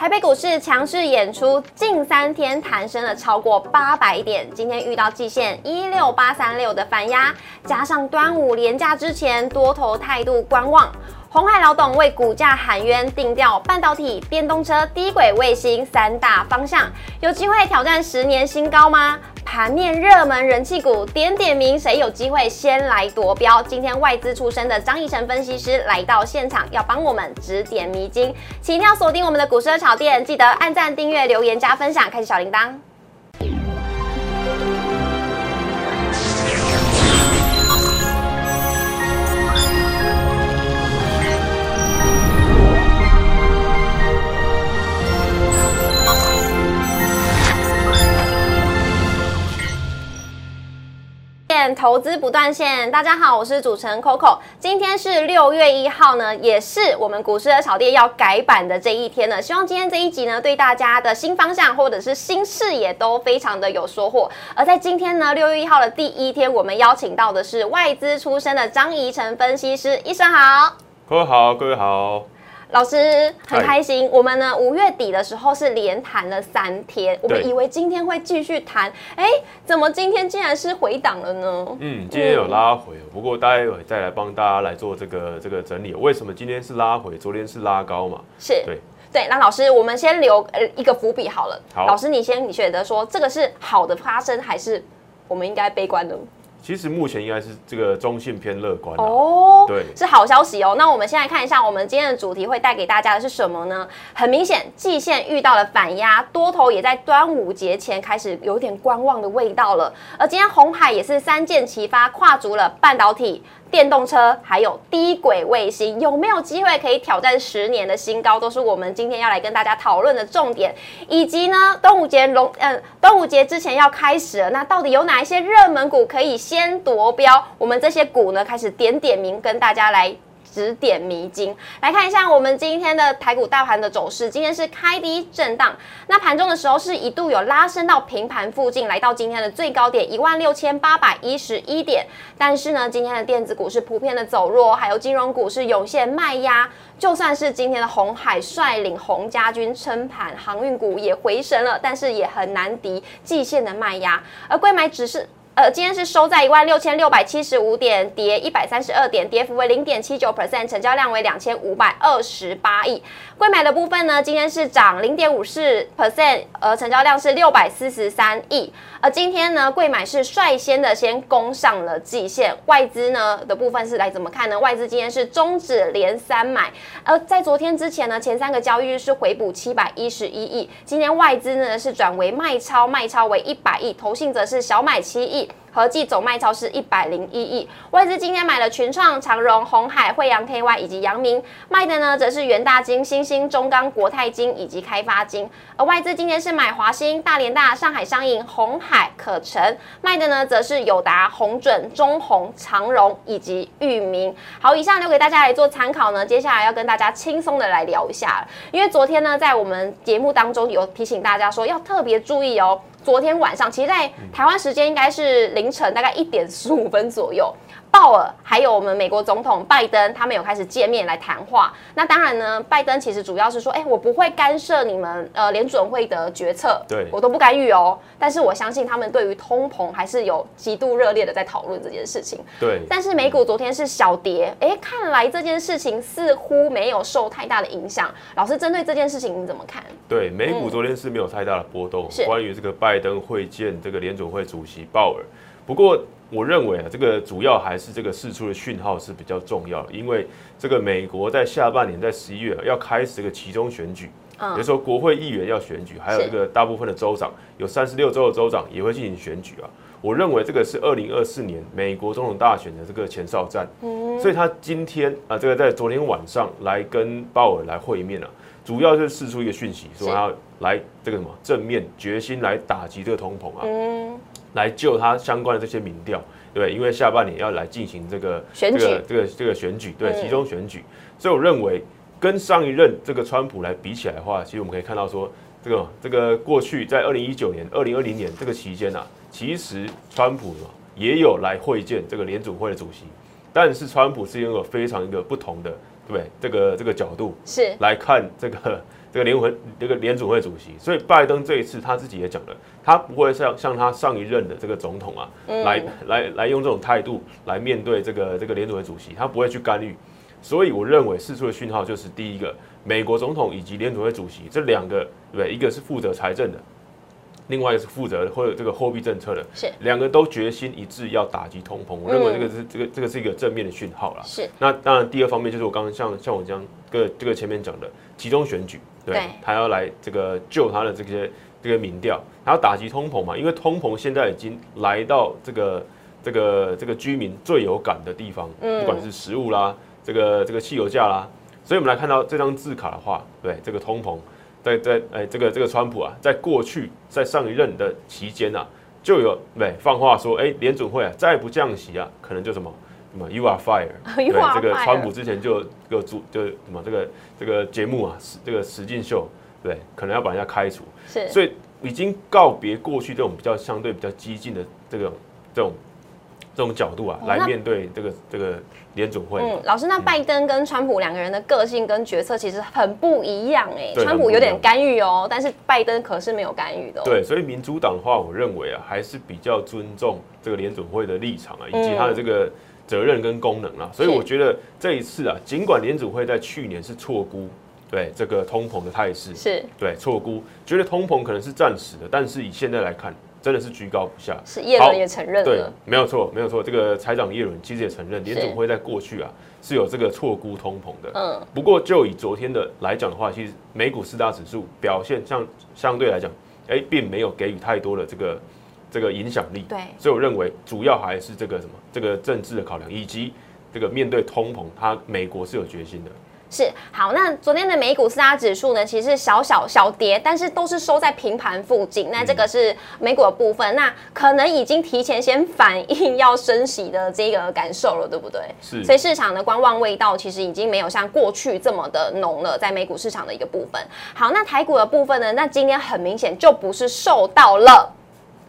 台北股市强势演出，近三天弹升了超过八百点，今天遇到季线一六八三六的反压，加上端午连假之前多头态度观望。红海老董为股价喊冤，定调半导体、电动车、低轨卫星三大方向，有机会挑战十年新高吗？盘面热门人气股点点名，谁有机会先来夺标？今天外资出身的张义成分析师来到现场，要帮我们指点迷津，请一定要锁定我们的股市炒店，记得按赞、订阅、留言、加分享，开启小铃铛。投资不断线，大家好，我是主持人 Coco。今天是六月一号呢，也是我们股市的炒店要改版的这一天呢。希望今天这一集呢，对大家的新方向或者是新视野都非常的有收获。而在今天呢，六月一号的第一天，我们邀请到的是外资出身的张怡晨分析师，医生好，各位好，各位好。老师很开心，我们呢五月底的时候是连谈了三天，我们以为今天会继续谈，哎，怎么今天竟然是回档了呢？嗯，今天有拉回，不过待会再来帮大家来做这个这个整理，为什么今天是拉回，昨天是拉高嘛？是，对对。那老师，我们先留呃一个伏笔好了。好，老师你先，你觉得说这个是好的发生，还是我们应该悲观呢？其实目前应该是这个中性偏乐观哦，对，是好消息哦。那我们先来看一下，我们今天的主题会带给大家的是什么呢？很明显，季线遇到了反压，多头也在端午节前开始有点观望的味道了。而今天红海也是三箭齐发，跨足了半导体。电动车还有低轨卫星有没有机会可以挑战十年的新高，都是我们今天要来跟大家讨论的重点。以及呢，端午节龙嗯，端午节之前要开始了，那到底有哪一些热门股可以先夺标？我们这些股呢，开始点点名跟大家来。指点迷津，来看一下我们今天的台股大盘的走势。今天是开低震荡，那盘中的时候是一度有拉升到平盘附近，来到今天的最高点一万六千八百一十一点。但是呢，今天的电子股是普遍的走弱，还有金融股是涌现卖压。就算是今天的红海率领红家军撑盘，航运股也回神了，但是也很难敌季线的卖压。而贵买只是。呃，今天是收在一万六千六百七十五点，跌一百三十二点，跌幅为零点七九 percent，成交量为两千五百二十八亿。贵买的部分呢，今天是涨零点五四 percent，呃，成交量是六百四十三亿。而今天呢，贵买是率先的先攻上了季线，外资呢的部分是来怎么看呢？外资今天是终止连三买，而在昨天之前呢，前三个交易日是回补七百一十一亿，今天外资呢是转为卖超，卖超为一百亿，投信则是小买七亿。对。合计总卖超是一百零一亿，外资今天买了群创、长荣、红海、惠阳 KY 以及阳明，卖的呢则是元大金、新兴、中钢、国泰金以及开发金。而外资今天是买华兴、大连大、上海商银、红海、可成，卖的呢则是友达、红准、中红、长荣以及裕民。好，以上留给大家来做参考呢。接下来要跟大家轻松的来聊一下，因为昨天呢在我们节目当中有提醒大家说要特别注意哦。昨天晚上，其实，在台湾时间应该是凌晨大概一点十五分左右。鲍尔还有我们美国总统拜登，他们有开始见面来谈话。那当然呢，拜登其实主要是说，哎，我不会干涉你们呃联准会的决策，对我都不干预哦。但是我相信他们对于通膨还是有极度热烈的在讨论这件事情。对。但是美股昨天是小跌，哎，看来这件事情似乎没有受太大的影响。老师针对这件事情你怎么看？对，美股昨天是没有太大的波动。是。关于这个拜登会见这个联准会主席鲍尔，不过。我认为啊，这个主要还是这个释出的讯号是比较重要的，因为这个美国在下半年在十一月要开始这个其中选举，比如说国会议员要选举，还有这个大部分的州长有三十六州的州长也会进行选举啊。我认为这个是二零二四年美国总统大选的这个前哨战，所以他今天啊，这个在昨天晚上来跟鲍尔来会面了，主要就是释出一个讯息，说要来这个什么正面决心来打击这个通膨啊。来救他相关的这些民调，对，因为下半年要来进行这个选举，这个这个选举，对，集中选举，所以我认为跟上一任这个川普来比起来的话，其实我们可以看到说，这个这个过去在二零一九年、二零二零年这个期间啊，其实川普也有来会见这个联组会的主席，但是川普是拥有非常一个不同的，对不对？这个这个角度是。来看这个这个联会这个联储会主席，所以拜登这一次他自己也讲了，他不会像像他上一任的这个总统啊，来来来用这种态度来面对这个这个联储会主席，他不会去干预。所以我认为释出的讯号就是第一个，美国总统以及联储会主席这两个，对？一个是负责财政的，另外一个是负责或者这个货币政策的，是两个都决心一致要打击通膨。我认为这个是这个这个是一个正面的讯号啦。是。那当然，第二方面就是我刚刚像像我这样个这个前面讲的集中选举，对，他要来这个救他的这些这个民调，他要打击通膨嘛？因为通膨现在已经来到这个这个这个居民最有感的地方，不管是食物啦。这个这个汽油价啦，所以我们来看到这张字卡的话，对这个通膨，在在哎这个这个川普啊，在过去在上一任的期间啊，就有对放话说，哎联准会啊再不降息啊，可能就什么什么 you are fire，对这个川普之前就就主就什么这个这个节目啊，这个实境秀，对，可能要把人家开除，是，所以已经告别过去这种比较相对比较激进的这种这种。这种角度啊，来面对这个这个联总会。嗯，老师，那拜登跟川普两个人的个性跟决策其实很不一样哎。川普有点干预哦，但是拜登可是没有干预的。对，所以民主党的话，我认为啊，还是比较尊重这个联总会的立场啊，以及他的这个责任跟功能啊。所以我觉得这一次啊，尽管联储会在去年是错估对这个通膨的态势，是对错估，觉得通膨可能是暂时的，但是以现在来看。真的是居高不下，是叶伦也承认了，对，没有错，没有错。这个财长叶伦其实也承认，联总会在过去啊是有这个错估通膨的。嗯，不过就以昨天的来讲的话，其实美股四大指数表现相相对来讲，哎，并没有给予太多的这个这个影响力。对，所以我认为主要还是这个什么，这个政治的考量，以及这个面对通膨，它美国是有决心的。是好，那昨天的美股四大指数呢，其实小小小跌，但是都是收在平盘附近。那这个是美股的部分，那可能已经提前先反映要升息的这个感受了，对不对？是。所以市场的观望味道其实已经没有像过去这么的浓了，在美股市场的一个部分。好，那台股的部分呢？那今天很明显就不是受到了。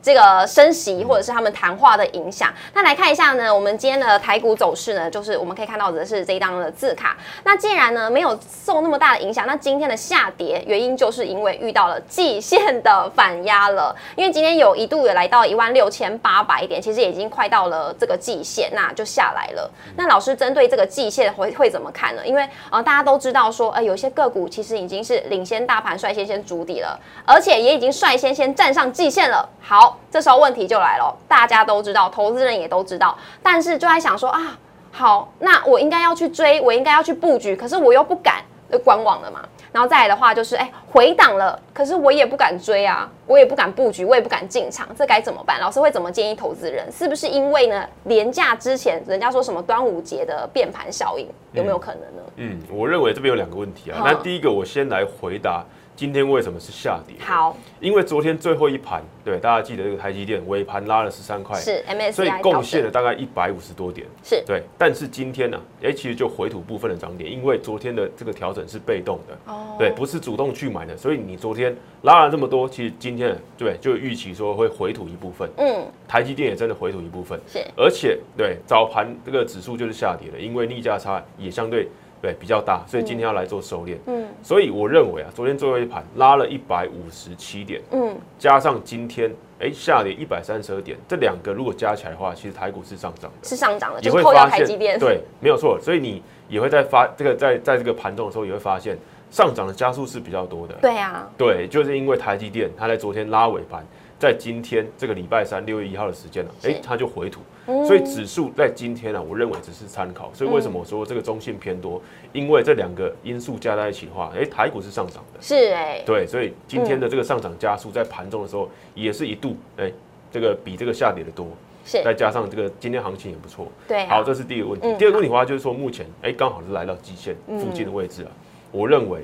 这个升息或者是他们谈话的影响，那来看一下呢，我们今天的台股走势呢，就是我们可以看到的是这一张的字卡。那既然呢没有受那么大的影响，那今天的下跌原因就是因为遇到了季线的反压了。因为今天有一度也来到一万六千八百点，其实已经快到了这个季线，那就下来了。那老师针对这个季线会会怎么看呢？因为呃大家都知道说，呃有些个股其实已经是领先大盘率先先筑底了，而且也已经率先先站上季线了。好。这时候问题就来了，大家都知道，投资人也都知道，但是就在想说啊，好，那我应该要去追，我应该要去布局，可是我又不敢，观望了嘛。然后再来的话就是，哎，回档了，可是我也不敢追啊，我也不敢布局，我也不敢进场，这该怎么办？老师会怎么建议投资人？是不是因为呢，廉价之前人家说什么端午节的变盘效应，有没有可能呢？嗯，我认为这边有两个问题啊。那第一个，我先来回答。今天为什么是下跌？好，因为昨天最后一盘，对大家记得这个台积电尾盘拉了十三块，是所以贡献了大概一百五十多点，是。对。但是今天呢，哎，其实就回吐部分的涨点，因为昨天的这个调整是被动的，哦，对，不是主动去买的，所以你昨天拉了这么多，其实今天对就预期说会回吐一部分，嗯，台积电也真的回吐一部分，是，而且对早盘这个指数就是下跌了，因为逆价差也相对。对，比较大，所以今天要来做收敛。嗯，所以我认为啊，昨天最后一盘拉了一百五十七点，嗯，加上今天哎下跌一百三十二点，这两个如果加起来的话，其实台股是上涨的，是上涨的，就会发现对，没有错。所以你也会在发这个在在这个盘中的时候，也会发现上涨的加速是比较多的。对啊，对，就是因为台积电它在昨天拉尾盘。在今天这个礼拜三六月一号的时间呢，哎，它就回吐，所以指数在今天呢，我认为只是参考。所以为什么我说这个中性偏多？因为这两个因素加在一起的话，哎，台股是上涨的，是哎，对，所以今天的这个上涨加速在盘中的时候也是一度，哎，这个比这个下跌的多，是，再加上这个今天行情也不错，对，好，这是第一个问题。第二个问题的话就是说，目前哎，刚好是来到极限附近的位置啊，我认为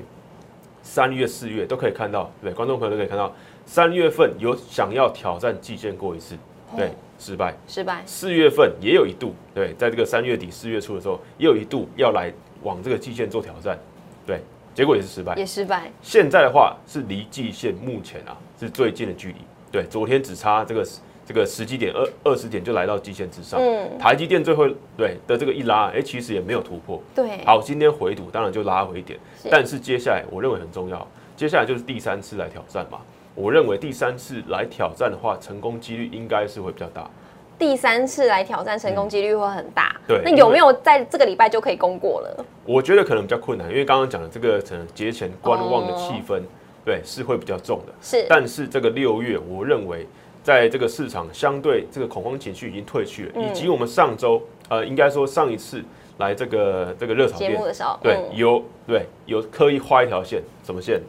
三月、四月都可以看到，对，观众朋友都可以看到。三月份有想要挑战季线过一次，对，失败，失败。四月份也有一度，对，在这个三月底四月初的时候，也有一度要来往这个季线做挑战，对，结果也是失败，也失败。现在的话是离季线目前啊是最近的距离，对，昨天只差这个。这个十几点二二十点就来到极限之上，嗯，台积电最后对的这个一拉，哎，其实也没有突破，对，好，今天回吐当然就拉回一点，但是接下来我认为很重要，接下来就是第三次来挑战嘛。我认为第三次来挑战的话，成功几率应该是会比较大。第三次来挑战，成功几率会很大。对，那有没有在这个礼拜就可以攻过了？我觉得可能比较困难，因为刚刚讲的这个可能节前观望的气氛，对，是会比较重的。是，但是这个六月，我认为在这个市场相对这个恐慌情绪已经退去了，以及我们上周呃，应该说上一次来这个这个热炒节目的时候，对，有对有刻意画一条线，什么线？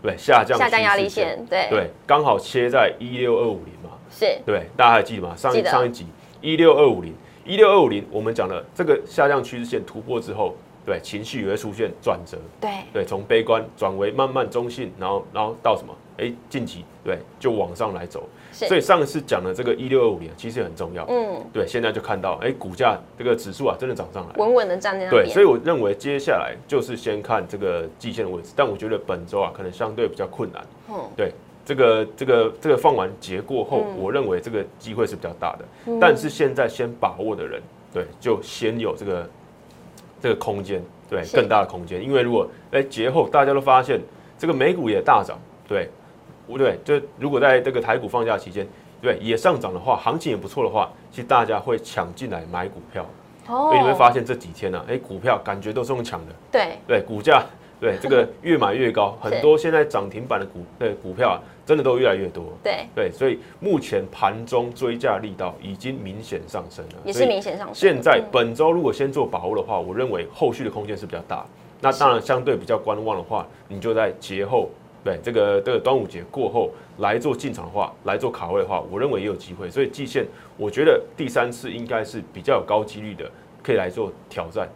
对，下降下降压力线，对对，刚好切在一六二五零嘛，是，对，大家还记得吗？上一上一集一六二五零，一六二五零，我们讲了这个下降趋势线突破之后，对，情绪也会出现转折，对对，从悲观转为慢慢中性，然后然后到什么？哎，晋级，对，就往上来走。所以上一次讲的这个一六二五零其实很重要，嗯，对，现在就看到，哎，股价这个指数啊，真的涨上来，稳稳的站在那对，所以我认为接下来就是先看这个季线的位置，但我觉得本周啊，可能相对比较困难，嗯，对，这个这个这个放完节过后，我认为这个机会是比较大的，但是现在先把握的人，对，就先有这个这个空间，对，更大的空间，因为如果哎节后大家都发现这个美股也大涨，对。不对，就如果在这个台股放假期间，对也上涨的话，行情也不错的话，其实大家会抢进来买股票。哦，所以你会发现这几天呢，哎，股票感觉都是用抢的。对对，股价对这个越买越高，很多现在涨停板的股对股票啊，真的都越来越多。对对，所以目前盘中追价力道已经明显上升了，也是明显上升。现在本周如果先做把握的话，我认为后续的空间是比较大。那当然相对比较观望的话，你就在节后。对这个这个端午节过后来做进场的话，来做卡位的话，我认为也有机会。所以季线，我觉得第三次应该是比较有高几率的，可以来做挑战。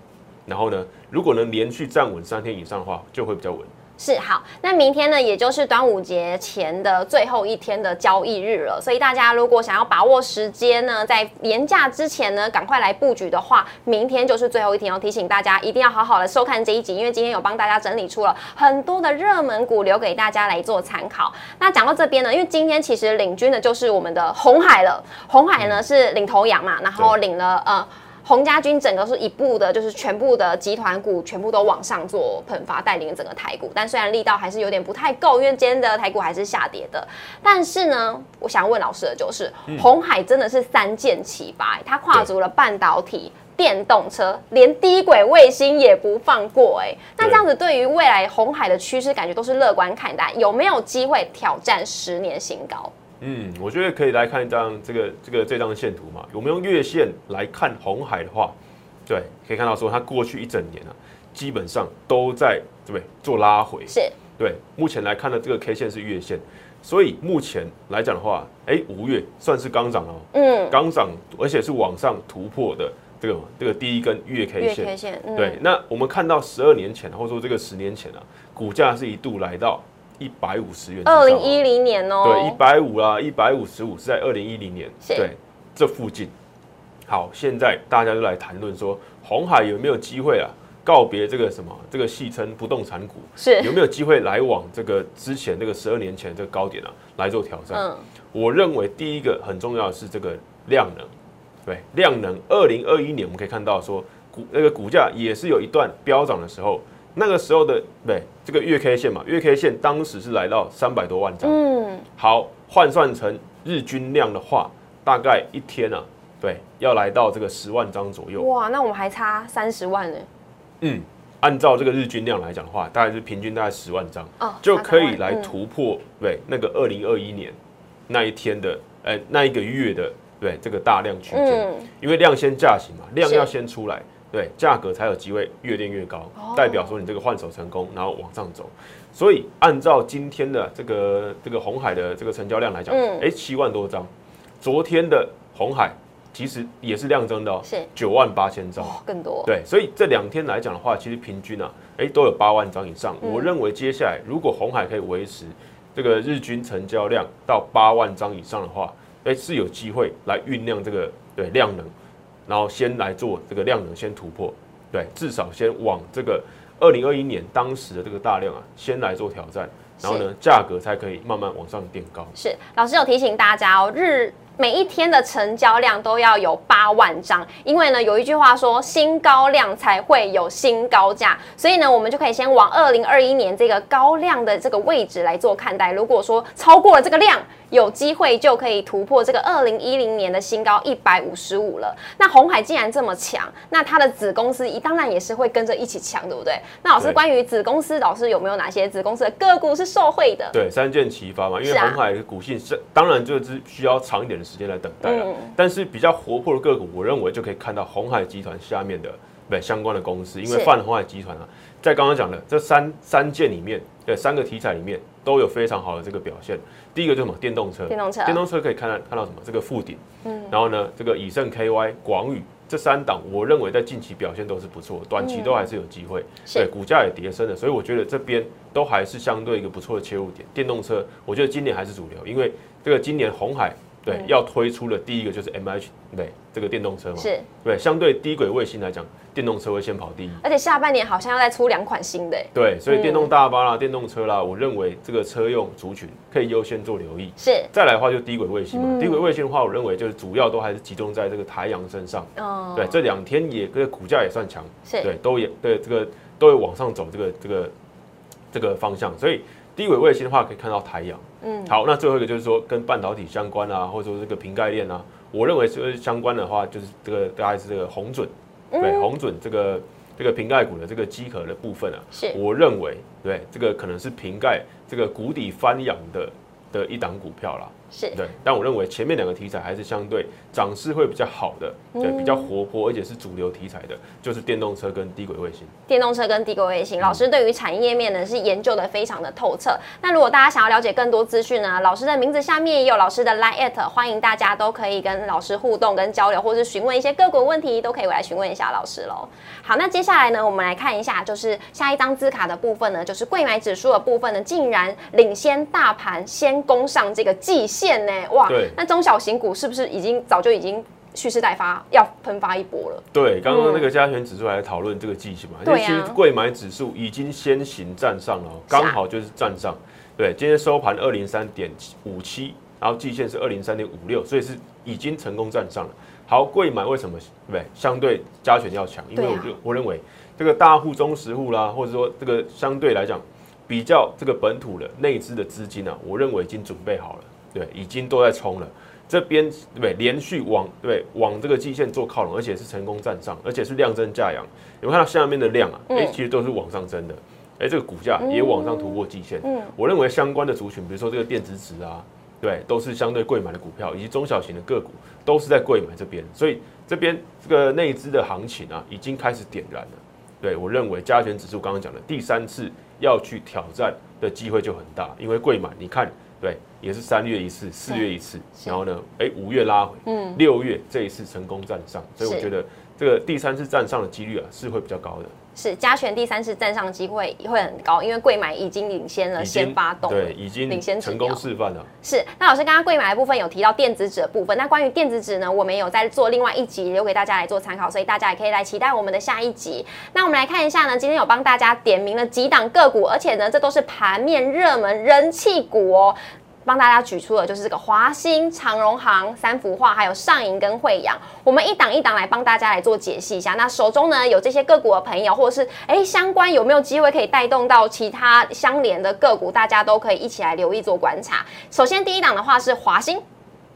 然后呢，如果能连续站稳三天以上的话，就会比较稳。是好，那明天呢，也就是端午节前的最后一天的交易日了，所以大家如果想要把握时间呢，在年假之前呢，赶快来布局的话，明天就是最后一天。要提醒大家一定要好好的收看这一集，因为今天有帮大家整理出了很多的热门股，留给大家来做参考。那讲到这边呢，因为今天其实领军的就是我们的红海了，红海呢是领头羊嘛，然后领了呃。洪家军整个是一步的，就是全部的集团股全部都往上做喷发，带领整个台股。但虽然力道还是有点不太够，因为今天的台股还是下跌的。但是呢，我想问老师的就是，红海真的是三箭齐发，它跨足了半导体、电动车，连低轨卫星也不放过。哎，那这样子对于未来红海的趋势，感觉都是乐观看待，有没有机会挑战十年新高？嗯，我觉得可以来看一张这个这个这张线图嘛。我们用月线来看红海的话，对，可以看到说它过去一整年啊，基本上都在对不对做拉回。是。对，目前来看的这个 K 线是月线，所以目前来讲的话，哎，五月算是刚涨哦。嗯。刚涨，而且是往上突破的这个这个第一根月 K 线。月 K 线。对，那我们看到十二年前或者说这个十年前啊，股价是一度来到。一百五十元，二零一零年哦，对，一百五啦，一百五十五是在二零一零年，对，这附近。好，现在大家都来谈论说，红海有没有机会啊？告别这个什么，这个戏称不动产股，是有没有机会来往这个之前这个十二年前这个高点啊来做挑战？嗯，我认为第一个很重要的是这个量能，对，量能。二零二一年我们可以看到说股那个股价也是有一段飙涨的时候。那个时候的对这个月 K 线嘛，月 K 线当时是来到三百多万张。嗯，好，换算成日均量的话，大概一天啊，对，要来到这个十万张左右。哇，那我们还差三十万呢。嗯，按照这个日均量来讲的话，大概是平均大概十万张，哦，就可以来突破对那个二零二一年那一天的，哎，那一个月的对这个大量区间，因为量先价行嘛，量要先出来。对，价格才有机会越练越高，代表说你这个换手成功，然后往上走。所以按照今天的这个这个红海的这个成交量来讲，哎，七万多张。昨天的红海其实也是量增的哦，是九万八千张，更多。对，所以这两天来讲的话，其实平均啊，哎，都有八万张以上。我认为接下来如果红海可以维持这个日均成交量到八万张以上的话，哎，是有机会来酝酿这个对量能。然后先来做这个量能先突破，对，至少先往这个二零二一年当时的这个大量啊，先来做挑战，然后呢，价格才可以慢慢往上垫高。是，老师有提醒大家哦，日每一天的成交量都要有八万张，因为呢有一句话说新高量才会有新高价，所以呢我们就可以先往二零二一年这个高量的这个位置来做看待。如果说超过了这个量，有机会就可以突破这个二零一零年的新高一百五十五了。那红海既然这么强，那它的子公司一当然也是会跟着一起强，对不对？那老师关于子公司，老师有没有哪些子公司的个股是受惠的？对，三箭齐发嘛，因为红海的股性是当然就是需要长一点的时间来等待了。但是比较活泼的个股，我认为就可以看到红海集团下面的对相关的公司，因为泛红海集团啊，在刚刚讲的这三三件里面，对三个题材里面都有非常好的这个表现。第一个就是什么？电动车。电动车。电动车可以看到看到什么？这个富鼎。嗯。然后呢，这个以盛 KY、广宇这三档，我认为在近期表现都是不错，短期都还是有机会。对，股价也跌升了，所以我觉得这边都还是相对一个不错的切入点。电动车，我觉得今年还是主流，因为这个今年红海。对，要推出的第一个就是 M H，对，这个电动车嘛，是，对，相对低轨卫星来讲，电动车会先跑第一，而且下半年好像要再出两款新的，对，所以电动大巴啦、电动车啦，我认为这个车用族群可以优先做留意。是，再来的话就低轨卫星嘛，低轨卫星的话，我认为就是主要都还是集中在这个台阳身上。哦，对，这两天也这个股价也算强，是，对，都也对这个都会往上走，这个这个这个方向，所以。低轨卫星的话，可以看到太阳。嗯，好，那最后一个就是说跟半导体相关啊，或者说这个瓶盖链啊，我认为是相关的话，就是这个大概是这个红准，对，红准这个这个瓶盖股的这个机壳的部分啊，是，我认为对这个可能是瓶盖这个谷底翻扬的的一档股票啦。是对，但我认为前面两个题材还是相对涨势会比较好的，对，比较活泼，而且是主流题材的，就是电动车跟低轨卫星。电动车跟低轨卫星，老师对于产业面呢是研究的非常的透彻。那如果大家想要了解更多资讯呢，老师的名字下面也有老师的 line at，欢迎大家都可以跟老师互动跟交流，或是询问一些个股问题，都可以来询问一下老师喽。好，那接下来呢，我们来看一下，就是下一张字卡的部分呢，就是贵买指数的部分呢，竟然领先大盘，先攻上这个季。线呢？哇，那中小型股是不是已经早就已经蓄势待发，要喷发一波了？对，刚刚那个加权指数还在讨论这个季线嘛？对其实贵买指数已经先行站上了，刚好就是站上。对，今天收盘二零三点五七，然后季线是二零三点五六，所以是已经成功站上了。好，贵买为什么对相对加权要强？因为我就我认为这个大户、中实户啦，或者说这个相对来讲比较这个本土的内资的资金啊，我认为已经准备好了。对，已经都在冲了，这边对连续往对往这个季线做靠拢，而且是成功站上，而且是量增价扬。有看到下面的量啊？哎，其实都是往上增的。哎，这个股价也往上突破季线。嗯，我认为相关的族群，比如说这个电子纸啊，对，都是相对贵买的股票，以及中小型的个股，都是在贵买这边。所以这边这个内资的行情啊，已经开始点燃了。对我认为加权指数刚刚讲的第三次要去挑战的机会就很大，因为贵买，你看。对，也是三月一次，四月一次，然后呢，哎，五月拉回，嗯，六月这一次成功站上，所以我觉得这个第三次站上的几率啊是会比较高的。是加权第三次站上机会会很高，因为贵买已经领先了，先发动，对，已经领先成功示范了。是，那老师刚刚贵买的部分有提到电子纸的部分，那关于电子纸呢，我们有在做另外一集留给大家来做参考，所以大家也可以来期待我们的下一集。那我们来看一下呢，今天有帮大家点名了几档个股，而且呢，这都是盘面热门人气股哦。帮大家举出的就是这个华兴、长荣行、三幅画，还有上银跟惠阳，我们一档一档来帮大家来做解析一下。那手中呢有这些个股的朋友，或者是哎相关有没有机会可以带动到其他相连的个股，大家都可以一起来留意做观察。首先第一档的话是华兴，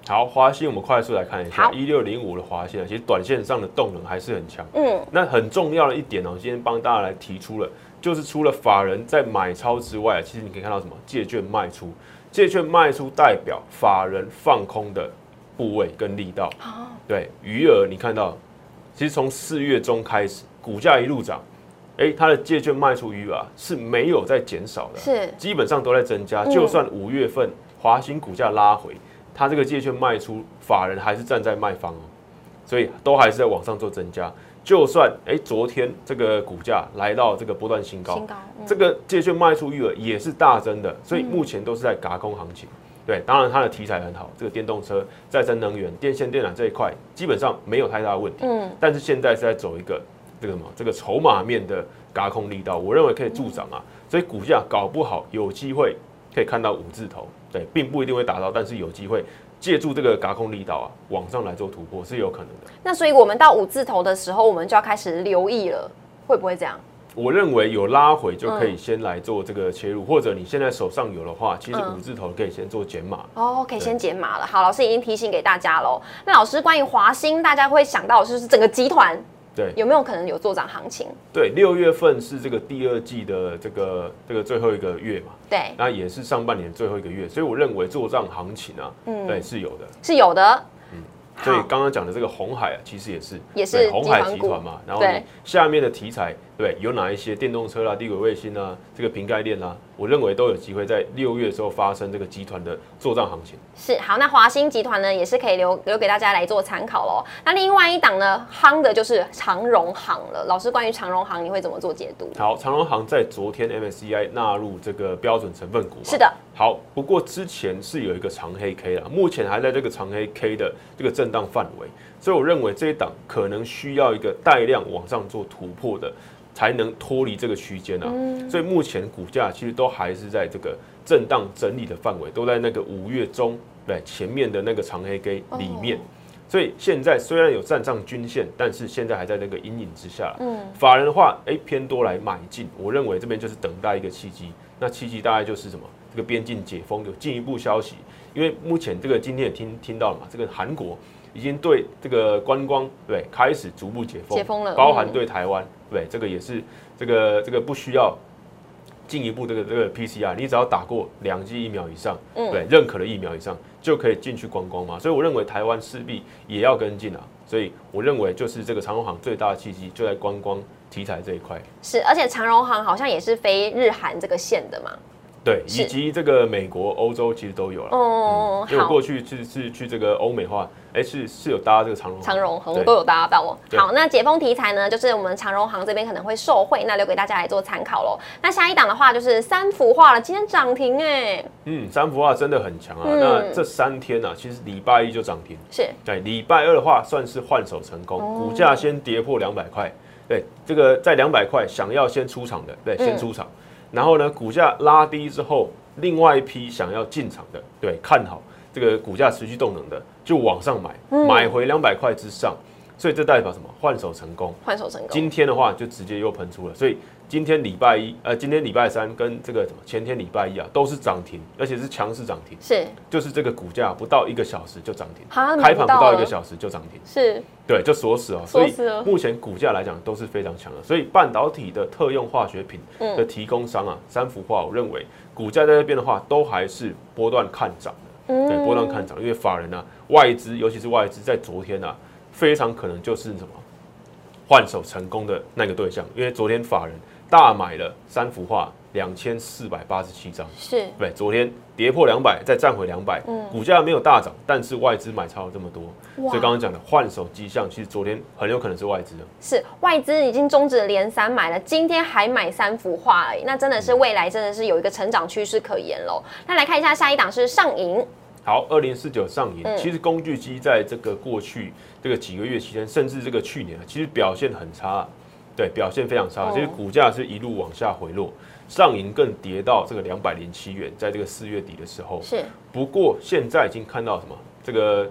好，华兴我们快速来看一下，一六零五的华兴，其实短线上的动能还是很强。嗯，那很重要的一点呢，我，今天帮大家来提出了，就是除了法人在买超之外，其实你可以看到什么借券卖出。借券卖出代表法人放空的部位跟力道，对余额你看到，其实从四月中开始，股价一路涨，哎，它的借券卖出余额是没有在减少的，是基本上都在增加。就算五月份华兴股价拉回，它这个借券卖出法人还是站在卖方哦，所以都还是在往上做增加。就算哎，昨天这个股价来到这个波段新高，新高，这个借券卖出余额也是大增的，所以目前都是在嘎空行情。对，当然它的题材很好，这个电动车、再生能源、电线电缆这一块基本上没有太大的问题。嗯，但是现在是在走一个这个什么这个筹码面的嘎空力道，我认为可以助长啊，所以股价搞不好有机会可以看到五字头，对，并不一定会达到，但是有机会。借助这个轧空力道啊，往上来做突破是有可能的。那所以我们到五字头的时候，我们就要开始留意了，会不会这样？我认为有拉回就可以先来做这个切入，或者你现在手上有的话，其实五字头可以先做减码。哦，可以先减码了。好，老师已经提醒给大家喽。那老师关于华兴，大家会想到就是整个集团，对，有没有可能有做涨行情？对，六月份是这个第二季的这个这个最后一个月嘛，对，那也是上半年最后一个月，所以我认为做涨行情啊，嗯，对，是有的，是有的。所以刚刚讲的这个红海啊，其实也是也是红海集团嘛。然后下面的题材，对，有哪一些电动车啦、低轨卫星啊、这个瓶盖链啦，我认为都有机会在六月的时候发生这个集团的做账行情。是好，那华兴集团呢，也是可以留留给大家来做参考喽。那另外一档呢，夯的就是长荣行了。老师，关于长荣行，你会怎么做解读？好，长荣行在昨天 MSCI 纳入这个标准成分股。是的。好，不过之前是有一个长黑 K 了，目前还在这个长黑 K 的这个震荡范围，所以我认为这一档可能需要一个带量往上做突破的，才能脱离这个区间啊。所以目前股价其实都还是在这个震荡整理的范围，都在那个五月中对前面的那个长黑 K 里面。所以现在虽然有站上均线，但是现在还在那个阴影之下。嗯，法人的话，哎偏多来买进，我认为这边就是等待一个契机。那契机大概就是什么？这个边境解封有进一步消息，因为目前这个今天也听听到了嘛，这个韩国已经对这个观光对开始逐步解封，解封了，包含对台湾对这个也是这个这个不需要进一步这个这个 PCR，你只要打过两剂疫苗以上，对认可的疫苗以上就可以进去观光嘛，所以我认为台湾势必也要跟进啊，所以我认为就是这个长荣行最大的契机就在观光题材这一块，是而且长荣行好像也是飞日韩这个线的嘛。对，以及这个美国、欧洲其实都有了。哦，因为过去是是去这个欧美化，哎，是是有搭这个长荣长荣航都有搭到哦。好，那解封题材呢，就是我们长荣航这边可能会受惠，那留给大家来做参考喽。那下一档的话就是三幅画了，今天涨停哎。嗯，三幅画真的很强啊。那这三天呢，其实礼拜一就涨停，是对。礼拜二的话算是换手成功，股价先跌破两百块，对，这个在两百块想要先出场的，对，先出场。然后呢，股价拉低之后，另外一批想要进场的，对，看好这个股价持续动能的，就往上买，买回两百块之上，所以这代表什么？换手成功，换手成功。今天的话就直接又喷出了，所以。今天礼拜一，呃，今天礼拜三跟这个什么前天礼拜一啊，都是涨停，而且是强势涨停。是，就是这个股价不到一个小时就涨停，开盘不到一个小时就涨停。是，对，就锁死哦。所以目前股价来讲都是非常强的。所以半导体的特用化学品的提供商啊，三幅画，我认为股价在那边的话，都还是波段看涨的。对，波段看涨，因为法人啊，外资尤其是外资在昨天呢，非常可能就是什么换手成功的那个对象，因为昨天法人。大买了三幅画，两千四百八十七张，是对。昨天跌破两百，再站回两百，嗯，股价没有大涨，但是外资买超了这么多，所以刚刚讲的换手迹象，其实昨天很有可能是外资的。是外资已经终止连三买了，今天还买三幅画而已，那真的是未来真的是有一个成长趋势可言喽。那来看一下下一档是上影，好，二零四九上影，其实工具机在这个过去这个几个月期间，甚至这个去年，其实表现很差。对，表现非常差，其实股价是一路往下回落，上影更跌到这个两百零七元，在这个四月底的时候。是。不过现在已经看到什么？这个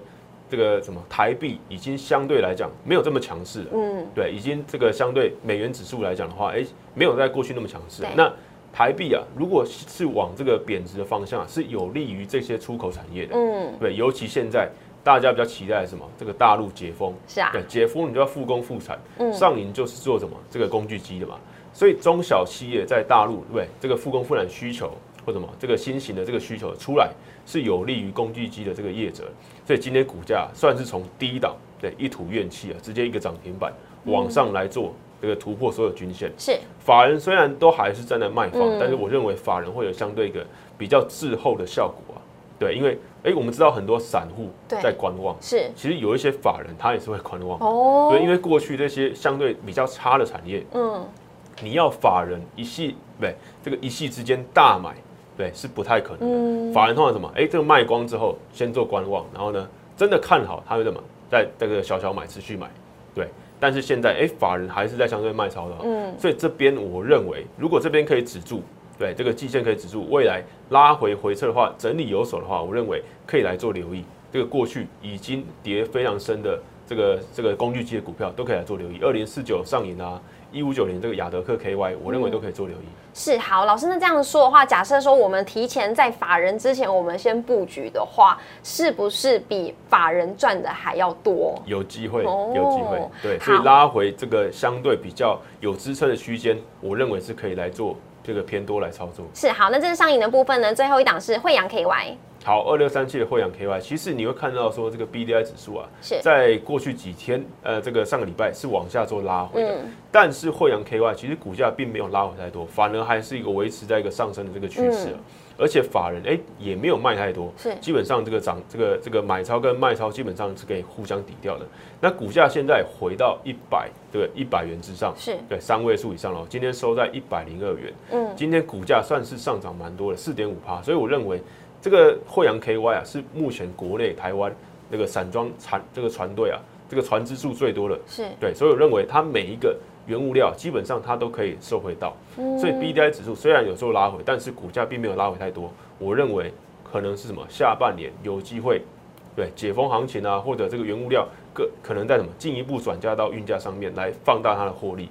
这个什么台币已经相对来讲没有这么强势了。嗯。对，已经这个相对美元指数来讲的话，哎，没有在过去那么强势。那台币啊，如果是往这个贬值的方向，是有利于这些出口产业的。嗯。对，尤其现在。大家比较期待什么？这个大陆解封是啊，对，解封你就要复工复产。嗯，上银就是做什么？这个工具机的嘛。所以中小企业在大陆，对，这个复工复产需求或什么，这个新型的这个需求出来，是有利于工具机的这个业者。所以今天股价算是从低档，对，一吐怨气啊，直接一个涨停板往上来做这个突破所有均线。是，法人虽然都还是站在卖方，但是我认为法人会有相对一个比较滞后的效果啊。对，因为哎，我们知道很多散户在观望，是，其实有一些法人他也是会观望哦。对，因为过去这些相对比较差的产业，嗯，你要法人一系对这个一系之间大买，对，是不太可能的。法人通常什么？哎，这个卖光之后先做观望，然后呢，真的看好他会怎么在这个小小买，持续买，对。但是现在哎，法人还是在相对卖超的，嗯，所以这边我认为，如果这边可以止住。对这个季线可以止住，未来拉回回撤的话，整理有手的话，我认为可以来做留意。这个过去已经跌非常深的这个这个工具机的股票，都可以来做留意。二零四九上影啊，一五九零这个亚德克 KY，我认为都可以做留意。是好，老师，那这样说的话，假设说我们提前在法人之前，我们先布局的话，是不是比法人赚的还要多？有机会，有机会，对，所以拉回这个相对比较有支撑的区间，我认为是可以来做这个偏多来操作。是好，那这是上影的部分呢，最后一档是惠阳 KY。好，二六三七的惠阳 KY，其实你会看到说这个 BDI 指数啊，在过去几天，呃，这个上个礼拜是往下做拉回的，但是惠阳 KY 其实股价并没有拉回太多，反而还是一个维持在一个上升的这个趋势，而且法人哎也没有卖太多，是。基本上这个涨这个这个买超跟卖超基本上是可以互相抵掉的。那股价现在回到一百对一百元之上，是。对三位数以上了，今天收在一百零二元，嗯，今天股价算是上涨蛮多的，四点五趴，所以我认为。这个惠阳 KY 啊，是目前国内台湾那个散装船这个船队啊，这个船只数最多的，是对，所以我认为它每一个原物料基本上它都可以收回到，所以 BDI 指数虽然有时候拉回，但是股价并没有拉回太多。我认为可能是什么下半年有机会，对解封行情啊，或者这个原物料各可能在什么进一步转嫁到运价上面来放大它的获利，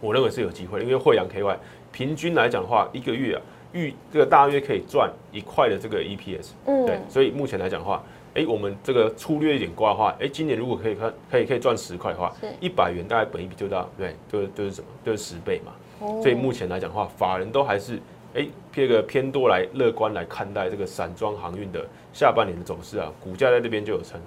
我认为是有机会，因为惠阳 KY 平均来讲的话，一个月啊。预这个大约可以赚一块的这个 EPS，嗯，对，所以目前来讲的话，哎，我们这个粗略一点挂的话，哎，今年如果可以看，可以可以赚十块的话，一百元大概本一比就到，对，就就是什么，就是十倍嘛。所以目前来讲的话，法人都还是哎偏个偏多来乐观来看待这个散装航运的下半年的走势啊，股价在这边就有撑。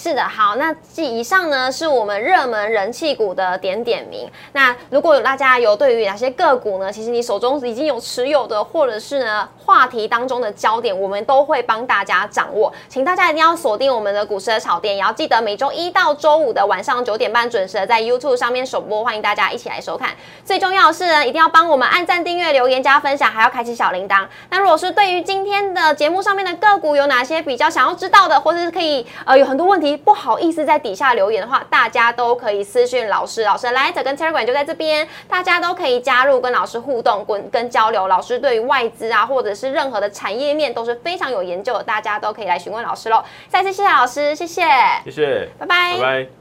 是的，好，那以上呢是我们热门人气股的点点名。那如果有大家有对于哪些个股呢，其实你手中已经有持有的，或者是呢话题当中的焦点，我们都会帮大家掌握。请大家一定要锁定我们的股市的炒店，也要记得每周一到周五的晚上九点半准时的在 YouTube 上面首播，欢迎大家一起来收看。最重要的是呢，一定要帮我们按赞、订阅、留言、加分享，还要开启小铃铛。那如果是对于今天的节目上面的个股有哪些比较想要知道的，或者是可以呃有很多问题。不好意思，在底下留言的话，大家都可以私讯老师，老师 Light 跟 Telegram 就在这边，大家都可以加入跟老师互动、跟跟交流。老师对于外资啊，或者是任何的产业面都是非常有研究的，大家都可以来询问老师喽。再次谢谢老师，谢谢，谢谢，拜拜，拜拜。